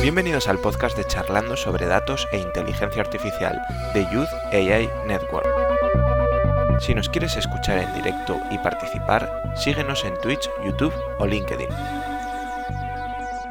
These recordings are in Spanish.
Bienvenidos al podcast de Charlando sobre datos e inteligencia artificial de Youth AI Network. Si nos quieres escuchar en directo y participar, síguenos en Twitch, YouTube o LinkedIn.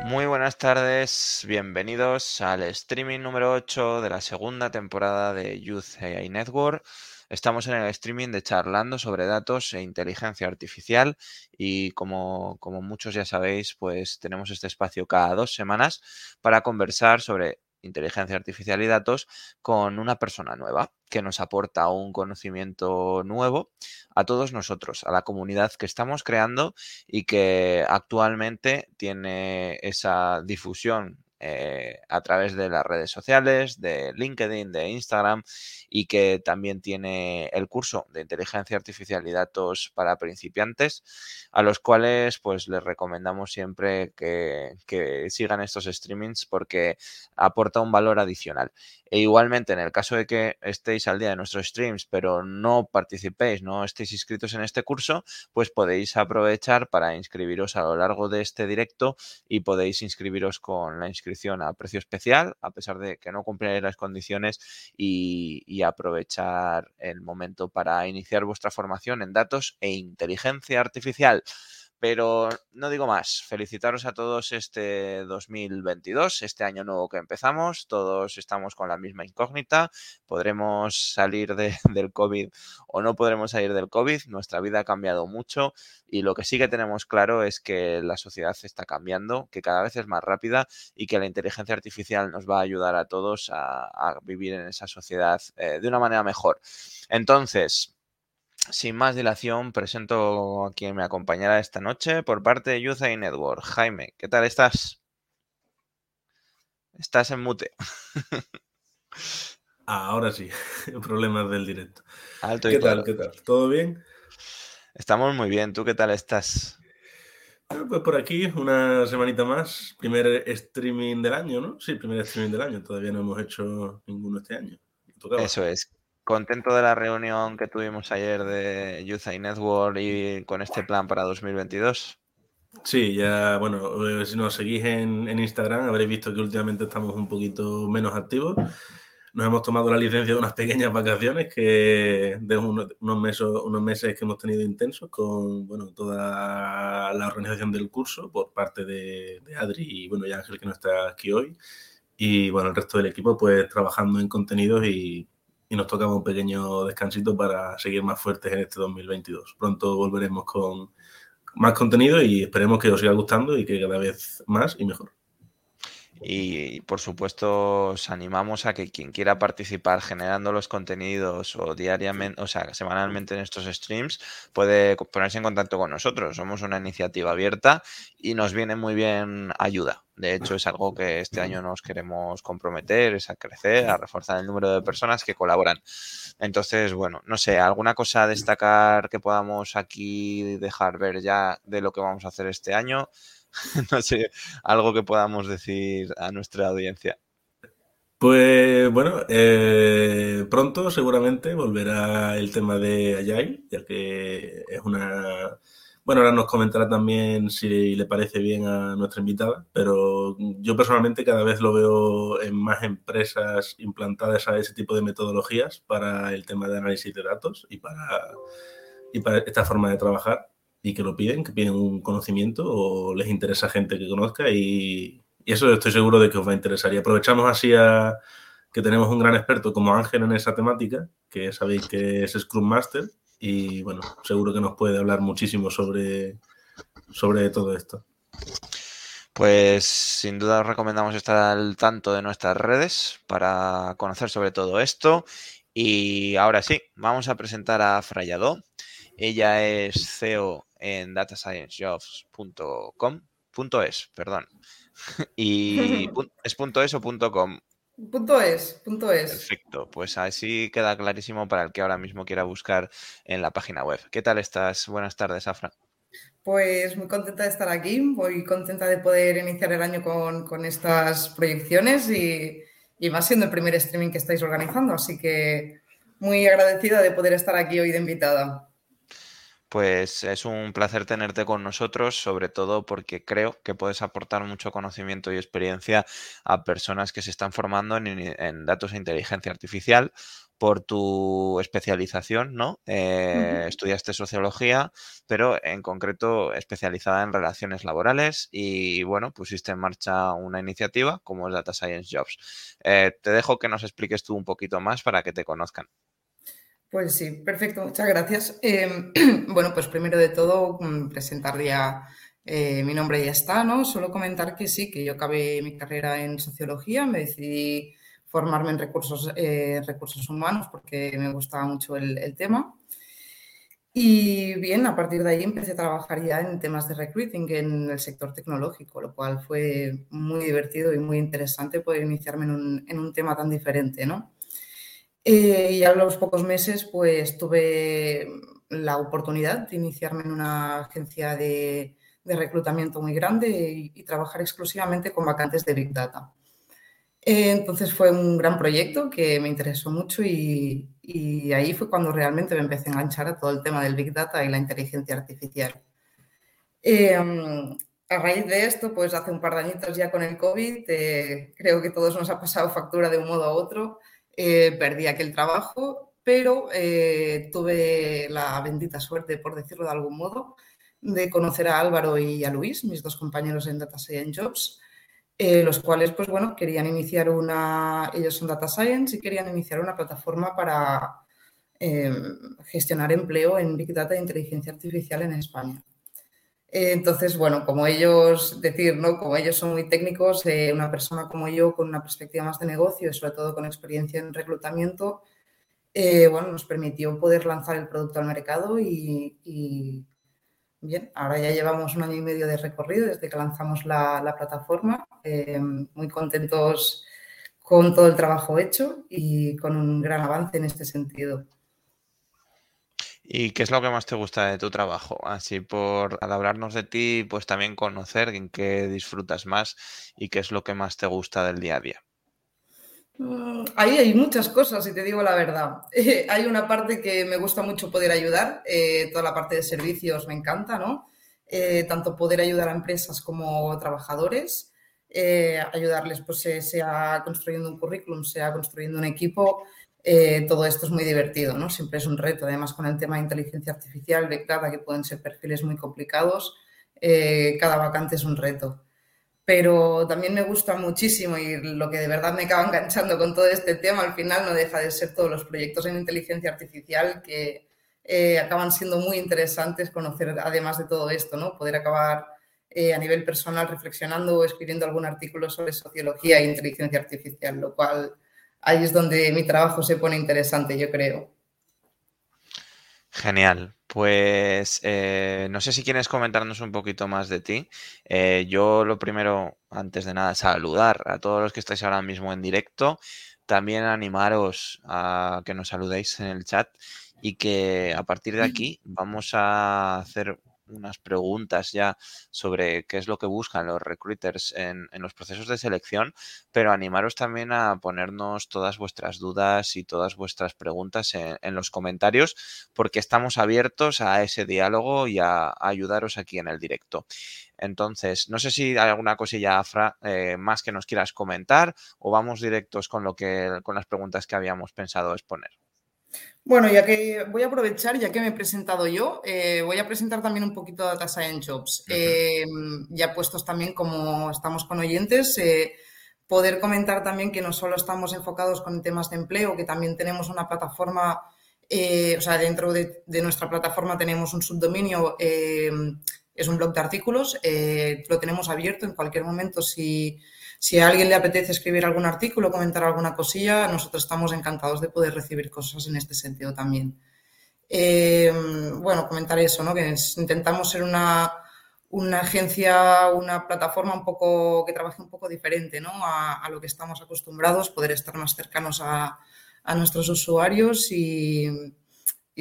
Muy buenas tardes, bienvenidos al streaming número 8 de la segunda temporada de Youth AI Network. Estamos en el streaming de charlando sobre datos e inteligencia artificial y como, como muchos ya sabéis, pues tenemos este espacio cada dos semanas para conversar sobre inteligencia artificial y datos con una persona nueva que nos aporta un conocimiento nuevo a todos nosotros, a la comunidad que estamos creando y que actualmente tiene esa difusión eh, a través de las redes sociales, de LinkedIn, de Instagram y que también tiene el curso de inteligencia artificial y datos para principiantes, a los cuales pues les recomendamos siempre que, que sigan estos streamings porque aporta un valor adicional. E igualmente, en el caso de que estéis al día de nuestros streams, pero no participéis, no estéis inscritos en este curso, pues podéis aprovechar para inscribiros a lo largo de este directo y podéis inscribiros con la inscripción a precio especial, a pesar de que no cumpliréis las condiciones y, y aprovechar el momento para iniciar vuestra formación en datos e inteligencia artificial. Pero no digo más, felicitaros a todos este 2022, este año nuevo que empezamos, todos estamos con la misma incógnita, podremos salir de, del COVID o no podremos salir del COVID, nuestra vida ha cambiado mucho y lo que sí que tenemos claro es que la sociedad está cambiando, que cada vez es más rápida y que la inteligencia artificial nos va a ayudar a todos a, a vivir en esa sociedad eh, de una manera mejor. Entonces, sin más dilación, presento a quien me acompañará esta noche por parte de Youth AI Network. Jaime, ¿qué tal estás? Estás en mute. Ahora sí, problemas del directo. Alto ¿Qué y claro. tal? ¿Qué tal? ¿Todo bien? Estamos muy bien. ¿Tú qué tal estás? Bueno, pues por aquí, una semanita más. Primer streaming del año, ¿no? Sí, primer streaming del año. Todavía no hemos hecho ninguno este año. Eso es. Contento de la reunión que tuvimos ayer de Youth AI Network y con este plan para 2022. Sí, ya, bueno, eh, si nos seguís en, en Instagram habréis visto que últimamente estamos un poquito menos activos. Nos hemos tomado la licencia de unas pequeñas vacaciones que de unos, unos, meses, unos meses que hemos tenido intensos con bueno, toda la organización del curso por parte de, de Adri y bueno, y Ángel que no está aquí hoy. Y bueno, el resto del equipo pues trabajando en contenidos y, y nos tocaba un pequeño descansito para seguir más fuertes en este 2022. Pronto volveremos con más contenido y esperemos que os siga gustando y que cada vez más y mejor. Y por supuesto os animamos a que quien quiera participar generando los contenidos o diariamente, o sea, semanalmente en estos streams, puede ponerse en contacto con nosotros. Somos una iniciativa abierta y nos viene muy bien ayuda. De hecho, es algo que este año nos queremos comprometer, es a crecer, a reforzar el número de personas que colaboran. Entonces, bueno, no sé, alguna cosa a destacar que podamos aquí dejar ver ya de lo que vamos a hacer este año. no sé, algo que podamos decir a nuestra audiencia. Pues bueno, eh, pronto seguramente volverá el tema de Agile, ya que es una... Bueno, ahora nos comentará también si le parece bien a nuestra invitada, pero yo personalmente cada vez lo veo en más empresas implantadas a ese tipo de metodologías para el tema de análisis de datos y para, y para esta forma de trabajar y que lo piden, que piden un conocimiento o les interesa gente que conozca y, y, eso estoy seguro de que os va a interesar. Y aprovechamos así a que tenemos un gran experto como Ángel en esa temática, que sabéis que es Scrum Master y bueno, seguro que nos puede hablar muchísimo sobre, sobre todo esto. Pues sin duda os recomendamos estar al tanto de nuestras redes para conocer sobre todo esto. Y ahora sí, vamos a presentar a Frayado. Ella es CEO en datasciencejobs.com, punto es, perdón. Y es punto es o punto com. Punto es, punto es. Perfecto, pues así queda clarísimo para el que ahora mismo quiera buscar en la página web. ¿Qué tal estás? Buenas tardes, Afra. Pues muy contenta de estar aquí, muy contenta de poder iniciar el año con, con estas proyecciones y, y, más siendo el primer streaming que estáis organizando, así que muy agradecida de poder estar aquí hoy de invitada. Pues es un placer tenerte con nosotros, sobre todo porque creo que puedes aportar mucho conocimiento y experiencia a personas que se están formando en, datos e inteligencia artificial por tu especialización, ¿no? Eh, estudiaste sociología, pero en concreto especializada en relaciones laborales y, bueno, pusiste en marcha una iniciativa como es Data Science Jobs. Eh, te dejo que nos expliques tú un poquito más para que te conozcan. Pues sí, perfecto, muchas gracias. Em, bueno, pues primero de todo, mm, presentar ya eh, mi nombre ya está, ¿no? Solo comentar que sí, que yo acabé mi carrera en sociología, me decidí formarme en recursos, eh, recursos humanos porque me gustaba mucho el, tema. Y bien, a partir de ahí empecé a trabajar ya en temas de recruiting en el sector tecnológico, lo cual fue muy divertido y muy interesante poder iniciarme en un, en un tema tan diferente, ¿no? Eh, y a los pocos meses, pues tuve la oportunidad de iniciarme en una agencia de, reclutamiento muy grande y, trabajar exclusivamente con vacantes de Big Data. Eh, entonces fue un gran proyecto que me interesó mucho y, ahí fue cuando realmente me empecé a enganchar a todo el tema del Big Data y la inteligencia artificial. Eh, a raíz de esto, pues hace un par de añitos ya con el COVID, creo que todos nos ha pasado factura de un modo a otro. Eh, perdí aquel trabajo, pero eh, tuve la bendita suerte, por decirlo de algún modo, de conocer a Álvaro y a Luis, mis dos compañeros en Data Science Jobs, eh, los cuales, pues bueno, querían iniciar una, ellos son Data Science y querían iniciar una plataforma para gestionar empleo en Big Data e Inteligencia Artificial en España. Entonces, bueno, como ellos, decir, ¿no? Como ellos son muy técnicos, eh, una persona como yo con una perspectiva más de negocio y sobre todo con experiencia en reclutamiento, eh, bueno, nos permitió poder lanzar el producto al mercado y, bien, ahora ya llevamos un año y medio de recorrido desde que lanzamos la, plataforma, eh, muy contentos con todo el trabajo hecho y con un gran avance en este sentido. ¿Y qué es lo que más te gusta de tu trabajo? Así por al hablarnos de ti, pues también conocer en qué disfrutas más y qué es lo que más te gusta del día a día. Mm, ahí hay muchas cosas, y te digo la verdad. hay una parte que me gusta mucho poder ayudar, eh, toda la parte de servicios me encanta, ¿no? Eh, tanto poder ayudar a empresas como trabajadores, eh, ayudarles, pues sea construyendo un currículum, sea construyendo un equipo, eh, todo esto es muy divertido, ¿no? Siempre es un reto, además con el tema de inteligencia artificial, de cada que pueden ser perfiles muy complicados, eh, cada vacante es un reto. Pero también me gusta muchísimo y lo que de verdad me acaba enganchando con todo este tema al final no deja de ser todos los proyectos en inteligencia artificial que eh, acaban siendo muy interesantes conocer además de todo esto, ¿no? Poder acabar a nivel personal reflexionando o escribiendo algún artículo sobre sociología e inteligencia artificial, lo cual ahí es donde mi trabajo se pone interesante, yo creo. Genial. Pues eh, no sé si quieres comentarnos un poquito más de ti. Eh, yo lo primero, antes de nada, saludar a todos los que estáis ahora mismo en directo. También animaros a que nos saludéis en el chat y que a partir de aquí vamos a hacer unas preguntas ya sobre qué es lo que buscan los recruiters en, los procesos de selección, pero animaros también a ponernos todas vuestras dudas y todas vuestras preguntas en, los comentarios, porque estamos abiertos a ese diálogo y a, ayudaros aquí en el directo. Entonces, no sé si hay alguna cosilla, Afra, eh, más que nos quieras comentar o vamos directos con lo que con las preguntas que habíamos pensado exponer. Bueno, ya que voy a aprovechar, ya que me he presentado yo, eh, voy a presentar también un poquito Data Science Jobs. Eh, ya puestos también como estamos con oyentes, eh, poder comentar también que no solo estamos enfocados con temas de empleo, que también tenemos una plataforma, o sea, dentro de, de, nuestra plataforma tenemos un subdominio, es un blog de artículos, lo tenemos abierto en cualquier momento si si a alguien le apetece escribir algún artículo, comentar alguna cosilla, nosotros estamos encantados de poder recibir cosas en este sentido también. Eh, bueno, comentar eso, ¿no? Que intentamos ser una, agencia, una plataforma un poco que trabaje un poco diferente, ¿no? A, lo que estamos acostumbrados, poder estar más cercanos a, nuestros usuarios y,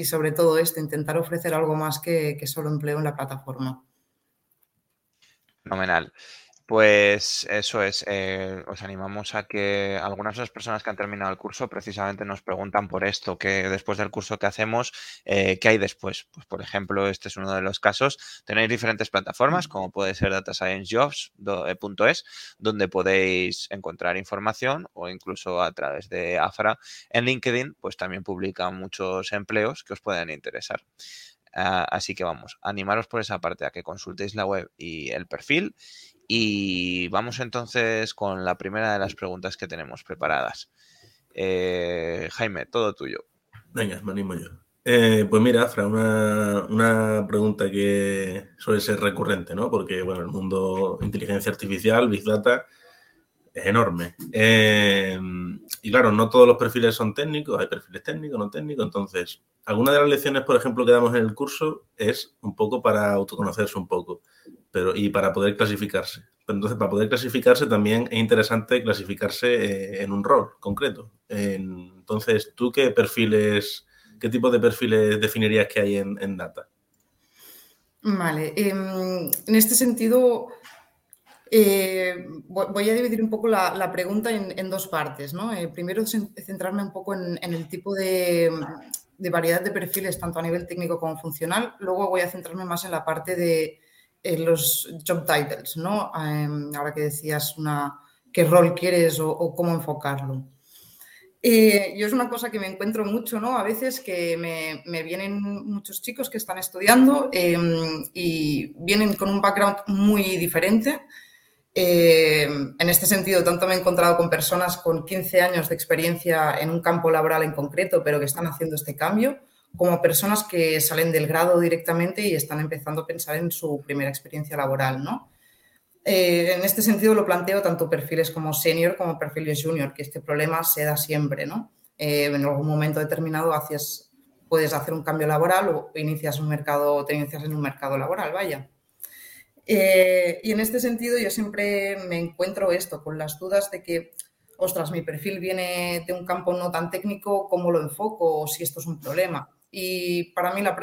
sobre todo esto, intentar ofrecer algo más que, que solo empleo en la plataforma. Fenomenal. Pues eso es, eh, os animamos a que algunas de las personas que han terminado el curso precisamente nos preguntan por esto, que después del curso que hacemos, eh, ¿qué hay después? Pues por ejemplo, este es uno de los casos, tenéis diferentes plataformas como puede ser datasciencejobs.es, donde podéis encontrar información o incluso a través de AFRA en LinkedIn, pues también publican muchos empleos que os pueden interesar. Ah, así que vamos, animaros por esa parte a que consultéis la web y el perfil y vamos entonces con la primera de las preguntas que tenemos preparadas. Eh, Jaime, todo tuyo. Venga, me animo yo. Eh, pues mira, Fra, una, pregunta que suele ser recurrente, ¿no? Porque, bueno, el mundo inteligencia artificial, Big Data, es enorme. Eh, y claro, no todos los perfiles son técnicos, hay perfiles técnicos, no técnicos. Entonces, alguna de las lecciones, por ejemplo, que damos en el curso es un poco para autoconocerse un poco pero y para poder clasificarse. entonces, para poder clasificarse también es interesante clasificarse eh, en un rol concreto. entonces, ¿tú qué perfiles, qué tipo de perfiles definirías que hay en, Data? Vale, em, en este sentido, eh, voy a dividir un poco la, pregunta en, dos partes. ¿no? Eh, primero, centrarme un poco en, el tipo de, variedad de perfiles, tanto a nivel técnico como funcional. Luego voy a centrarme más en la parte de, los job titles, ¿no? Em, ahora que decías qué rol quieres o, cómo enfocarlo. Eh, yo es una cosa que me encuentro mucho, ¿no? A veces que me, vienen muchos chicos que están estudiando em, y vienen con un background muy diferente. Em, en este sentido, tanto me he encontrado con personas con 15 años de experiencia en un campo laboral en concreto, pero que están haciendo este cambio, como personas que salen del grado directamente y están empezando a pensar en su primera experiencia laboral, ¿no? Eh, en este sentido lo planteo tanto perfiles como senior como perfiles junior, que este problema se da siempre, ¿no? Eh, en algún momento determinado haces, puedes hacer un cambio laboral o inicias un mercado, te inicias en un mercado laboral, vaya. Eh, y en este sentido yo siempre me encuentro esto, con las dudas de que ostras, mi perfil viene de un campo no tan técnico, ¿cómo lo enfoco? O si esto es un problema. Y para mí la,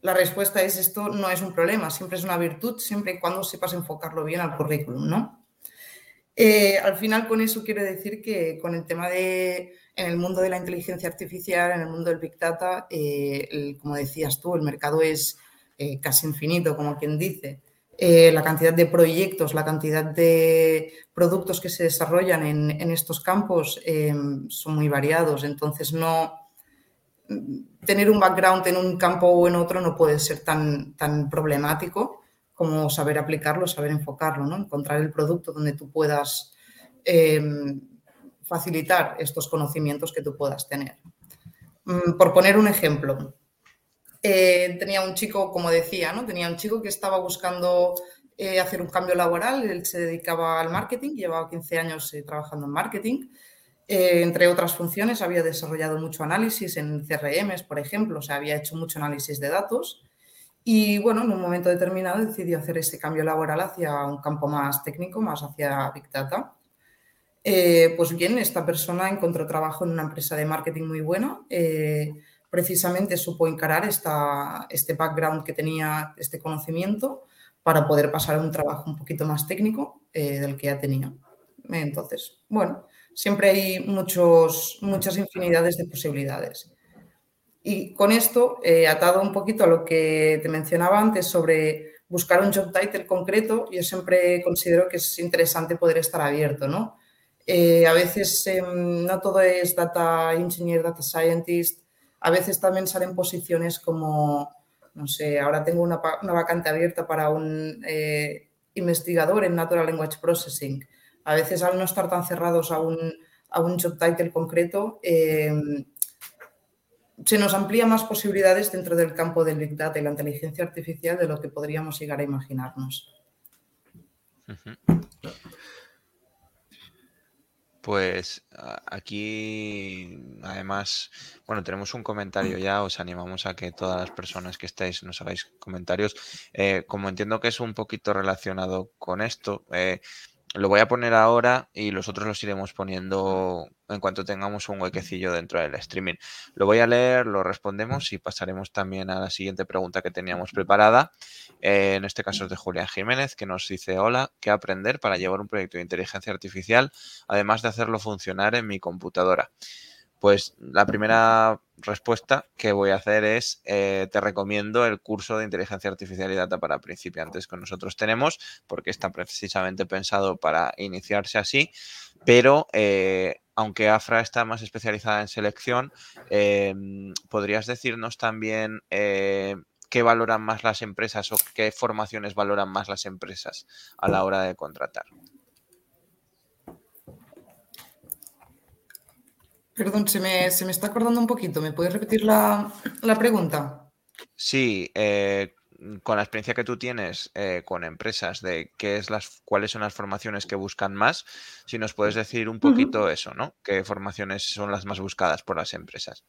la respuesta es esto no es un problema, siempre es una virtud, siempre y cuando sepas enfocarlo bien al currículum, ¿no? Eh, al final con eso quiero decir que con el tema de, en el mundo de la inteligencia artificial, en el mundo del Big Data, eh, como decías tú, el mercado es eh, casi infinito, como quien dice. la cantidad de proyectos, la cantidad de productos que se desarrollan en, estos campos son muy variados. Entonces, no, tener un background en un campo o en otro no puede ser tan, tan problemático como saber aplicarlo, saber enfocarlo, ¿no? Encontrar el producto donde tú puedas em, facilitar estos conocimientos que tú puedas tener. Mm, por poner un ejemplo, eh, tenía un chico, como decía, ¿no? Tenía un chico que estaba buscando eh, hacer un cambio laboral, él se dedicaba al marketing, llevaba 15 años eh, trabajando en marketing entre otras funciones, había desarrollado mucho análisis en CRMs, por ejemplo, o sea, había hecho mucho análisis de datos. Y bueno, en un momento determinado decidió hacer ese cambio laboral hacia un campo más técnico, más hacia Big Data. Pues bien, esta persona encontró trabajo en una empresa de marketing muy buena. Precisamente supo encarar esta, este background que tenía, este conocimiento, para poder pasar a un trabajo un poquito más técnico del que ya tenía. Entonces, bueno, siempre hay muchos, muchas infinidades de posibilidades. Y con esto, eh, atado un poquito a lo que te mencionaba antes sobre buscar un job title concreto, yo siempre considero que es interesante poder estar abierto, ¿no? Eh, a veces em, no todo es data engineer, data scientist, a veces también salen posiciones como, no sé, ahora tengo una, vacante abierta para un eh, investigador en Natural Language Processing a veces al no estar tan cerrados a un, a un job title concreto, eh, se nos amplía más posibilidades dentro del campo del Big Data y la inteligencia artificial de lo que podríamos llegar a imaginarnos. Pues aquí, además, bueno, tenemos un comentario ya, os animamos a que todas las personas que estáis nos hagáis comentarios. Eh, como entiendo que es un poquito relacionado con esto, eh, lo voy a poner ahora y los otros los iremos poniendo en cuanto tengamos un huequecillo dentro del streaming. Lo voy a leer, lo respondemos y pasaremos también a la siguiente pregunta que teníamos preparada. Eh, en este caso es de Julián Jiménez, que nos dice, hola, ¿qué aprender para llevar un proyecto de inteligencia artificial, además de hacerlo funcionar en mi computadora? Pues la primera respuesta que voy a hacer es, eh, te recomiendo el curso de inteligencia artificial y data para principiantes que nosotros tenemos, porque está precisamente pensado para iniciarse así, pero eh, aunque AFRA está más especializada en selección, em, ¿podrías decirnos también eh, qué valoran más las empresas o qué formaciones valoran más las empresas a la hora de contratar? Perdón, se me, está acordando un poquito. ¿Me puedes repetir la, pregunta? Sí, eh, con la experiencia que tú tienes eh, con empresas de qué es las, cuáles son las formaciones que buscan más, si nos puedes decir un poquito eso, ¿no? ¿Qué formaciones son las más buscadas por las empresas?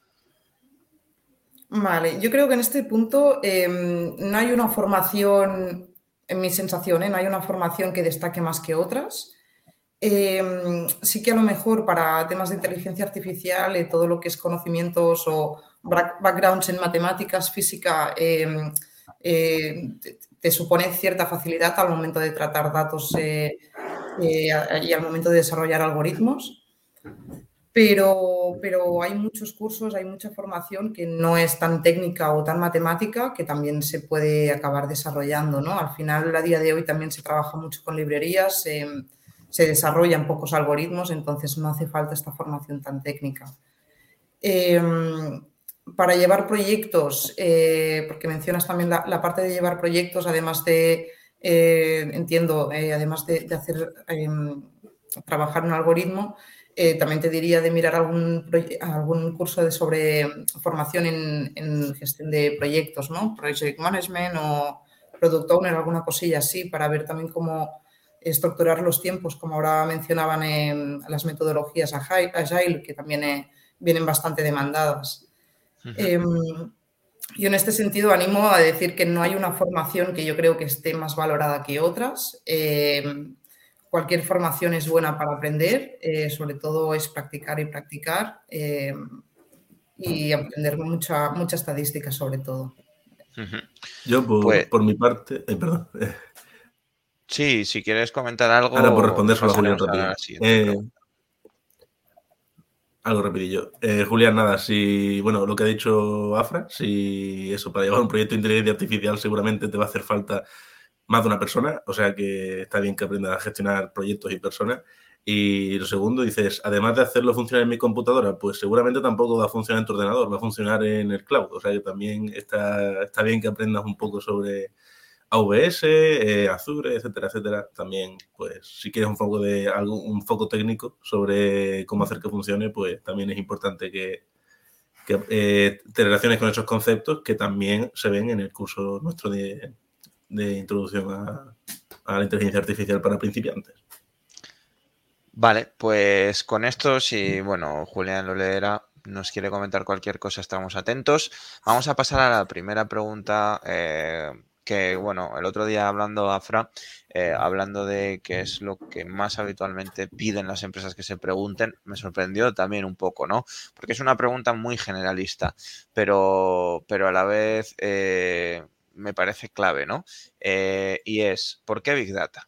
Vale, yo creo que en este punto em, no hay una formación, en mi sensación, ¿eh? no hay una formación que destaque más que otras. Em, sí que a lo mejor para temas de inteligencia artificial, y todo lo que es conocimientos o backgrounds en matemáticas, física, em, eh, te, supone cierta facilidad al momento de tratar datos eh, eh, y al momento de desarrollar algoritmos. Pero, pero hay muchos cursos, hay mucha formación que no es tan técnica o tan matemática que también se puede acabar desarrollando. ¿no? Al final, a día de hoy también se trabaja mucho con librerías. Se desarrollan pocos algoritmos, entonces no hace falta esta formación tan técnica. Em, para llevar proyectos, eh, porque mencionas también la, parte de llevar proyectos, además de, eh, entiendo, eh, además de, hacer, em, trabajar un algoritmo, también te diría de mirar algún, algún curso de sobre formación en, en, gestión de proyectos, ¿no? Project Management o Product Owner, alguna cosilla así, para ver también cómo, estructurar los tiempos, como ahora mencionaban en las metodologías Agile, que también eh, vienen bastante demandadas. Em, y en este sentido animo a decir que no hay una formación que yo creo que esté más valorada que otras. Em, cualquier formación es buena para aprender, eh, sobre todo es practicar y practicar em, y aprender mucha, mucha estadística sobre todo. Yo por, pues por mi parte, eh, perdón, Sí, si quieres comentar algo. Ahora por responder solo a Julián rápido. Eh, algo rapidillo. Eh, Julián, nada, si, bueno, lo que ha dicho Afra, si eso, para llevar un proyecto de inteligencia artificial seguramente te va a hacer falta más de una persona, o sea que está bien que aprendas a gestionar proyectos y personas. Y lo segundo, dices, además de hacerlo funcionar en mi computadora, pues seguramente tampoco va a funcionar en tu ordenador, va a funcionar en el cloud. O sea que también está, está bien que aprendas un poco sobre, AWS, eh, Azure, etcétera, etcétera. También, pues, si quieres un foco de algo, un foco técnico sobre cómo hacer que funcione, pues también es importante que, eh, te relaciones con esos conceptos que también se ven en el curso nuestro de, introducción a, la inteligencia artificial para principiantes. Vale, pues con esto, si bueno, Julián lo leerá, nos quiere comentar cualquier cosa, estamos atentos. Vamos a pasar a la primera pregunta eh, que, bueno, el otro día hablando Afra, eh, hablando de qué es lo que más habitualmente piden las empresas que se pregunten, me sorprendió también un poco, ¿no? Porque es una pregunta muy generalista, pero, pero a la vez eh, me parece clave, ¿no? Eh, y es, ¿por qué Big Data?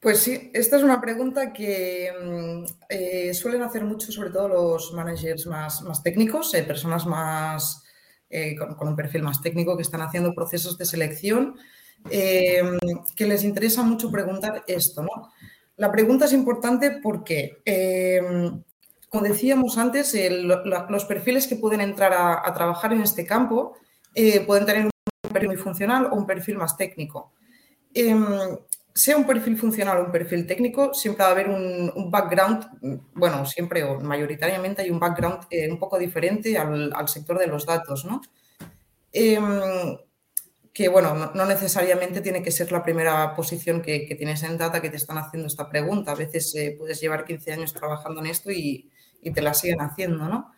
Pues sí, esta es una pregunta que mm, suelen hacer mucho, sobre todo los managers más, más técnicos, personas más eh, con, un perfil más técnico que están haciendo procesos de selección, eh, que les interesa mucho preguntar esto. ¿no? La pregunta es importante porque, eh, como decíamos antes, los perfiles que pueden entrar a, trabajar en este campo pueden tener un perfil muy funcional o un perfil más técnico sea un perfil funcional o un perfil técnico, siempre va a haber un, background, bueno, siempre o mayoritariamente hay un background eh, un poco diferente al, sector de los datos, ¿no? Em, que, bueno, no, necesariamente tiene que ser la primera posición que, tienes en data que te están haciendo esta pregunta. A veces eh, puedes llevar 15 años trabajando en esto y, y te la siguen haciendo, ¿no?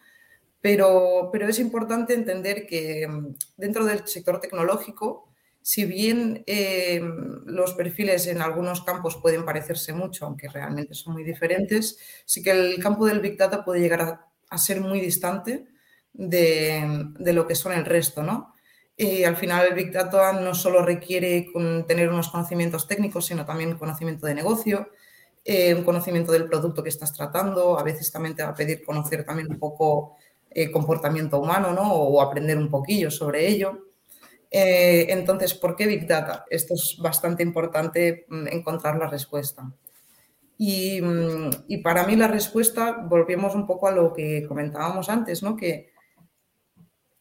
Pero, pero es importante entender que em, dentro del sector tecnológico, si bien eh, los perfiles en algunos campos pueden parecerse mucho, aunque realmente son muy diferentes, sí que el campo del Big Data puede llegar a, ser muy distante de, lo que son el resto, ¿no? Y al final el Big Data no solo requiere tener unos conocimientos técnicos, sino también conocimiento de negocio, eh, un conocimiento del producto que estás tratando, a veces también te va a pedir conocer también un poco eh, comportamiento humano, ¿no? O aprender un poquillo sobre ello. Eh, entonces, ¿por qué Big Data? Esto es bastante importante mm, encontrar la respuesta. Mm, y, para mí la respuesta, volvemos un poco a lo que comentábamos antes, ¿no? que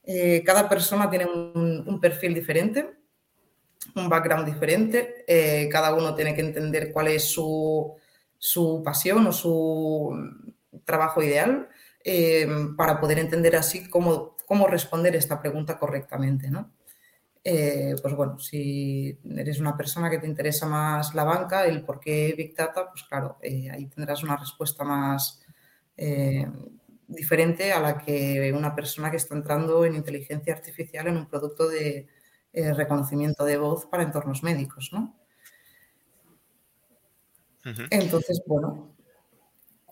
eh, cada persona tiene un, perfil diferente, un background diferente, eh, cada uno tiene que entender cuál es su, pasión o su trabajo ideal para poder entender así cómo, cómo responder esta pregunta correctamente. ¿no? Eh, pues bueno, si eres una persona que te interesa más la banca, el por qué Big Data, pues claro, eh, ahí tendrás una respuesta más eh, diferente a la que una persona que está entrando en inteligencia artificial en un producto de reconocimiento de voz para entornos médicos, ¿no? Entonces, bueno,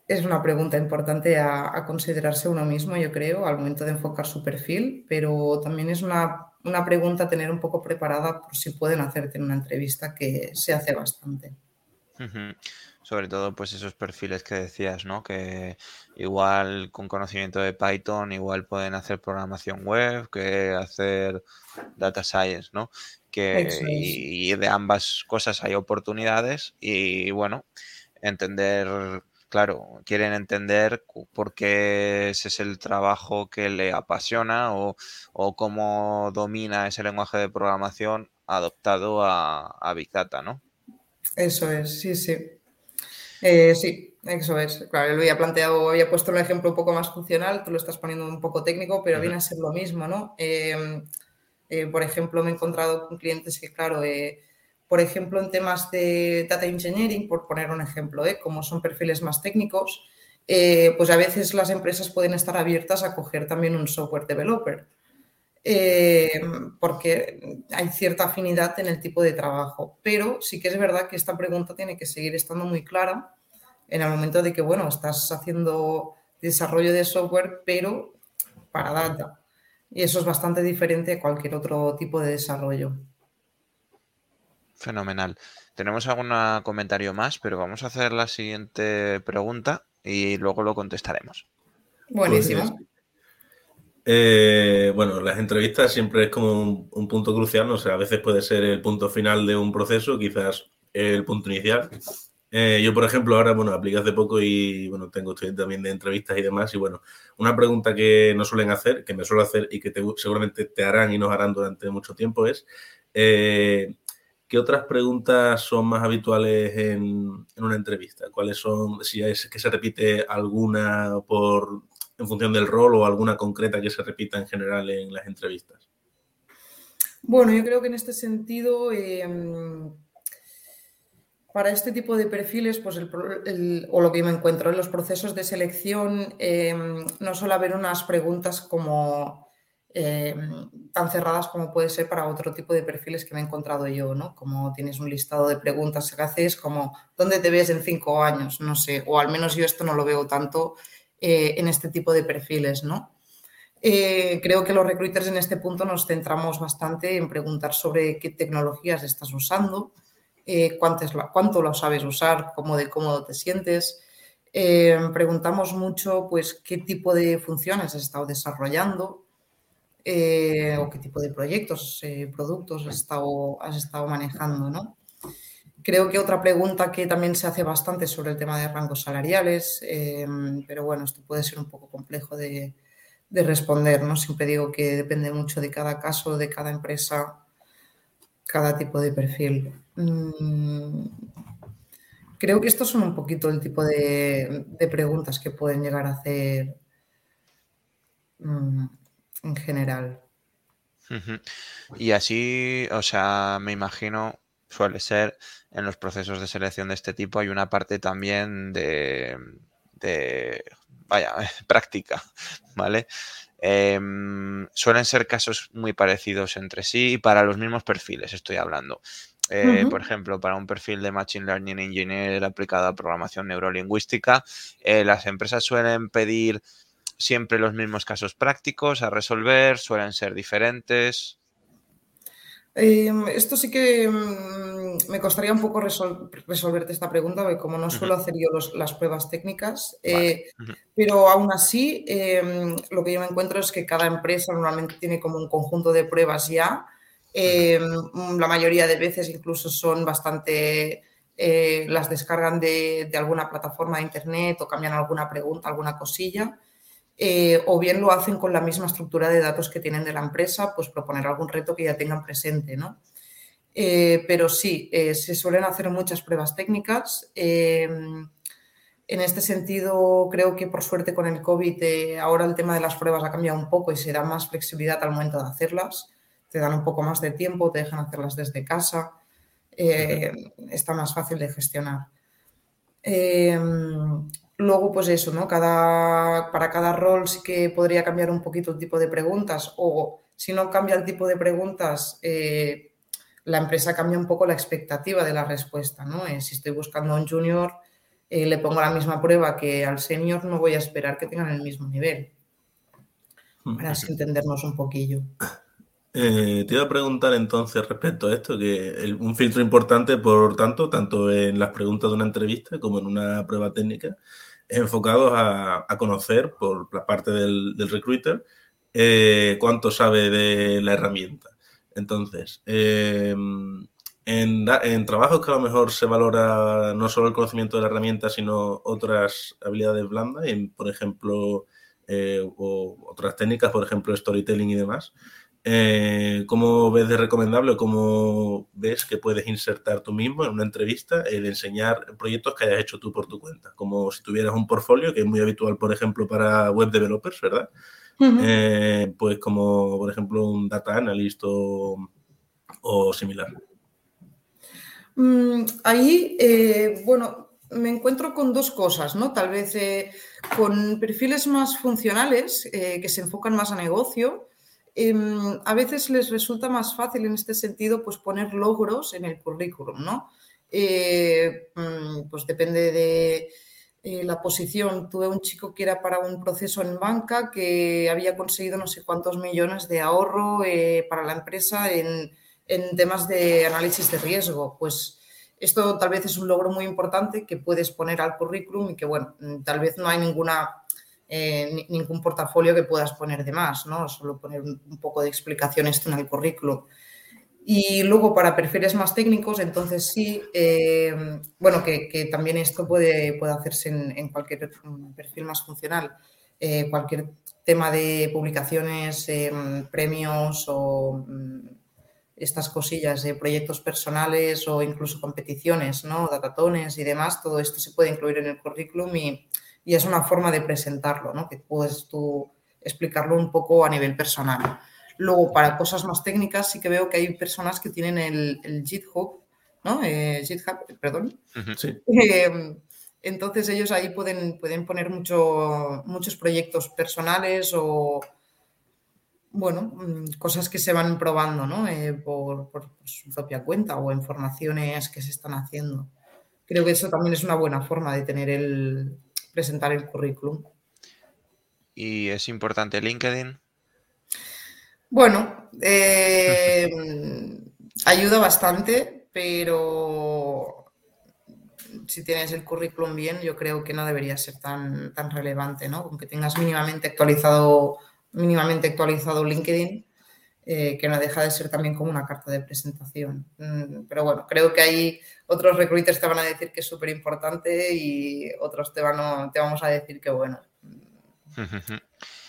es una pregunta importante a, considerarse uno mismo, yo creo, al momento de enfocar su perfil, pero también es una, pregunta a tener un poco preparada por si pueden hacerte en una entrevista que se hace bastante. Sobre todo, pues esos perfiles que decías, ¿no? Que igual con conocimiento de Python, igual pueden hacer programación web, que hacer data science, ¿no? Que y de ambas cosas hay oportunidades y bueno, entender claro, quieren entender por qué ese es el trabajo que le apasiona o, cómo domina ese lenguaje de programación adoptado a, Big Data, ¿no? Eso es, sí, sí. Eh, sí, eso es. Claro, lo había planteado, había puesto un ejemplo un poco más funcional, tú lo estás poniendo un poco técnico, pero viene a ser lo mismo, ¿no? Eh, eh, por ejemplo, me he encontrado con clientes que, claro, por ejemplo, en temas de data engineering, por poner un ejemplo, ¿eh? como son perfiles más técnicos, eh, pues a veces las empresas pueden estar abiertas a coger también un software developer, eh, porque hay cierta afinidad en el tipo de trabajo. Pero sí que es verdad que esta pregunta tiene que seguir estando muy clara en el momento de que, bueno, estás haciendo desarrollo de software, pero para data. Y eso es bastante diferente a cualquier otro tipo de desarrollo. Fenomenal. Tenemos algún comentario más, pero vamos a hacer la siguiente pregunta y luego lo contestaremos. Buenísimo. Eh, bueno, las entrevistas siempre es como un, punto crucial, ¿no? o sea, a veces puede ser el punto final de un proceso, quizás el punto inicial. Eh, yo, por ejemplo, ahora, bueno, apliqué hace poco y, bueno, tengo estudiante también de entrevistas y demás. Y, bueno, una pregunta que no suelen hacer, que me suelo hacer y que seguramente te harán y nos harán durante mucho tiempo es, eh, ¿Qué otras preguntas son más habituales en, una entrevista? ¿Cuáles son, si es que se repite alguna por, en función del rol o alguna concreta que se repita en general en las entrevistas? Bueno, yo creo que en este sentido, em, para este tipo de perfiles, pues o lo que me encuentro en los procesos de selección, em, no suele haber unas preguntas como eh, tan cerradas como puede ser para otro tipo de perfiles que me he encontrado yo, ¿no? Como tienes un listado de preguntas que haces como ¿dónde te ves en cinco años? No sé, o al menos yo esto no lo veo tanto eh, en este tipo de perfiles, ¿no? Eh, creo que los recruiters en este punto nos centramos bastante en preguntar sobre qué tecnologías estás usando, cuánto, cuánto lo sabes usar, cómo de cómodo te sientes. preguntamos mucho, pues, qué tipo de funciones has estado desarrollando, eh, o qué tipo de proyectos, eh, productos has estado, manejando, ¿no? Creo que otra pregunta que también se hace bastante sobre el tema de rangos salariales, eh, pero bueno, esto puede ser un poco complejo de, responder, ¿no? Siempre digo que depende mucho de cada caso, de cada empresa, cada tipo de perfil. Mm, creo que estos son un poquito el tipo de, preguntas que pueden llegar a hacer mm, en general. Y así, o sea, me imagino, suele ser en los procesos de selección de este tipo, hay una parte también de, de vaya, práctica, ¿vale? Em, suelen ser casos muy parecidos entre sí y para los mismos perfiles, estoy hablando. Eh, por ejemplo, para un perfil de Machine Learning Engineer aplicado a programación neurolingüística, eh, las empresas suelen pedir siempre los mismos casos prácticos a resolver, suelen ser diferentes. Em, esto sí que mm, me costaría un poco resolverte esta pregunta, porque como no suelo hacer yo las pruebas técnicas, eh, pero aún así em, lo que yo me encuentro es que cada empresa normalmente tiene como un conjunto de pruebas ya. Em, la mayoría de veces incluso son bastante, eh, las descargan de, de alguna plataforma de internet o cambian alguna pregunta, alguna cosilla. Eh, o bien lo hacen con la misma estructura de datos que tienen de la empresa, pues proponer algún reto que ya tengan presente, ¿no? Eh, pero sí, eh, se suelen hacer muchas pruebas técnicas. en este sentido, creo que por suerte con el COVID ahora el tema de las pruebas ha cambiado un poco y se da más flexibilidad al momento de hacerlas. Te dan un poco más de tiempo, te dejan hacerlas desde casa. está más fácil de gestionar. Luego, pues eso, ¿no? Cada, para cada rol sí que podría cambiar un poquito el tipo de preguntas o si no cambia el tipo de preguntas, eh, la empresa cambia un poco la expectativa de la respuesta, ¿no? Eh, si estoy buscando a un junior, eh, le pongo la misma prueba que al senior, no voy a esperar que tengan el mismo nivel. Para así entendernos un poquillo. te iba a preguntar entonces respecto a esto, que un filtro importante, por tanto, tanto en las preguntas de una entrevista como en una prueba técnica, enfocados a, conocer por la parte del, recruiter eh, cuánto sabe de la herramienta. Entonces, eh, en, trabajos que a lo mejor se valora no solo el conocimiento de la herramienta, sino otras habilidades blandas, por ejemplo, eh, o otras técnicas, por ejemplo, storytelling y demás, eh, ¿Cómo ves de recomendable o cómo ves que puedes insertar tú mismo en una entrevista el enseñar proyectos que hayas hecho tú por tu cuenta? Como si tuvieras un portfolio, que es muy habitual, por ejemplo, para web developers, ¿verdad? Eh, pues como, por ejemplo, un data analyst o, similar. Mm, ahí, eh, bueno, me encuentro con dos cosas, ¿no? Tal vez con perfiles más funcionales que se enfocan más a negocio Em, a veces les resulta más fácil en este sentido pues poner logros en el currículum, ¿no? Eh, mm, pues depende de eh, la posición. Tuve un chico que era para un proceso en banca que había conseguido no sé cuántos millones de ahorro eh, para la empresa en, en, temas de análisis de riesgo. Pues esto tal vez es un logro muy importante que puedes poner al currículum y que, bueno, tal vez no hay ninguna eh, ningún portafolio que puedas poner de más, ¿no? Solo poner un, poco de explicación en el currículum. Y luego para perfiles más técnicos, entonces sí, eh, bueno, que, también esto puede, puede hacerse en, cualquier perfil más funcional. Eh, cualquier tema de publicaciones, premios o mm, estas cosillas de proyectos personales o incluso competiciones, ¿no? Datatones y demás, todo esto se puede incluir en el currículum y, y es una forma de presentarlo, ¿no? que puedes tú explicarlo un poco a nivel personal. Luego, para cosas más técnicas, sí que veo que hay personas que tienen el, el GitHub, ¿no? Eh, GitHub, perdón. Em, entonces ellos ahí pueden, pueden poner mucho, muchos proyectos personales o, bueno, mm, cosas que se van probando, ¿no? Eh, por, por, su propia cuenta o en formaciones que se están haciendo. Creo que eso también es una buena forma de tener el, presentar el currículum. ¿Y es importante LinkedIn? Bueno, eh, ayuda bastante, pero si tienes el currículum bien, yo creo que no debería ser tan, tan relevante, ¿no? Aunque tengas mínimamente actualizado, mínimamente actualizado LinkedIn, eh, que no deja de ser también como una carta de presentación. Mm, pero bueno, creo que hay otros recruiters te van a decir que es súper importante y otros te, van a, te vamos a decir que bueno.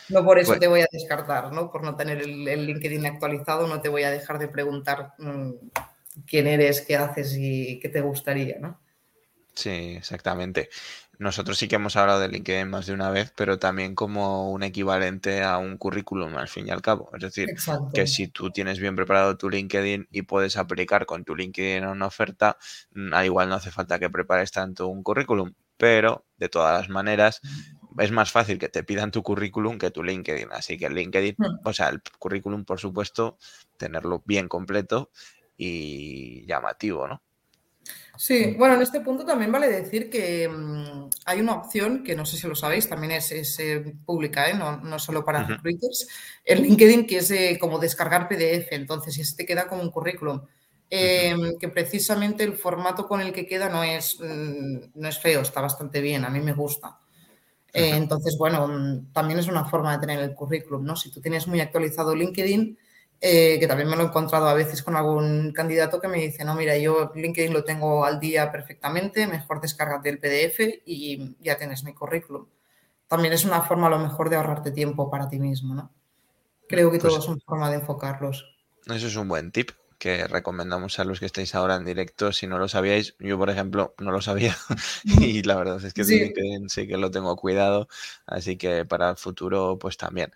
No por eso pues te voy a descartar, ¿no? Por no tener el, LinkedIn actualizado, no te voy a dejar de preguntar mm, quién eres, qué haces y qué te gustaría, ¿no? Sí, exactamente. Nosotros sí que hemos hablado de LinkedIn más de una vez, pero también como un equivalente a un currículum al fin y al cabo. Es decir, que si tú tienes bien preparado tu LinkedIn y puedes aplicar con tu LinkedIn a una oferta, mm, al igual no hace falta que prepares tanto un currículum, pero de todas las maneras es más fácil que te pidan tu currículum que tu LinkedIn. Así que el LinkedIn, Mm. o sea, el currículum, por supuesto, tenerlo bien completo y llamativo, ¿no? Sí, bueno, en este punto también vale decir que mm, hay una opción que no sé si lo sabéis, también es, es, eh, pública, ¿eh? no, no solo para Ujú. recruiters, en LinkedIn, que es eh, como descargar PDF, entonces ese te queda como un currículum. Eh, que precisamente el formato con el que queda no es, mm, no es feo, está bastante bien, a mí me gusta. Eh, entonces, bueno, mm, también es una forma de tener el currículum, ¿no? Si tú tienes muy actualizado LinkedIn, eh, que también me lo he encontrado a veces con algún candidato que me dice, no, mira, yo LinkedIn lo tengo al día perfectamente, mejor descárgate el PDF y ya tienes mi currículum. También es una forma a lo mejor de ahorrarte tiempo para ti mismo, ¿no? Creo que Pues- todo es una forma de enfocarlos. Eso es un buen tip que recomendamos a los que estáis ahora en directo. Si no lo sabíais, yo por ejemplo no lo sabía y la verdad es que Sí. Sí que lo tengo cuidado, así que para el futuro pues también.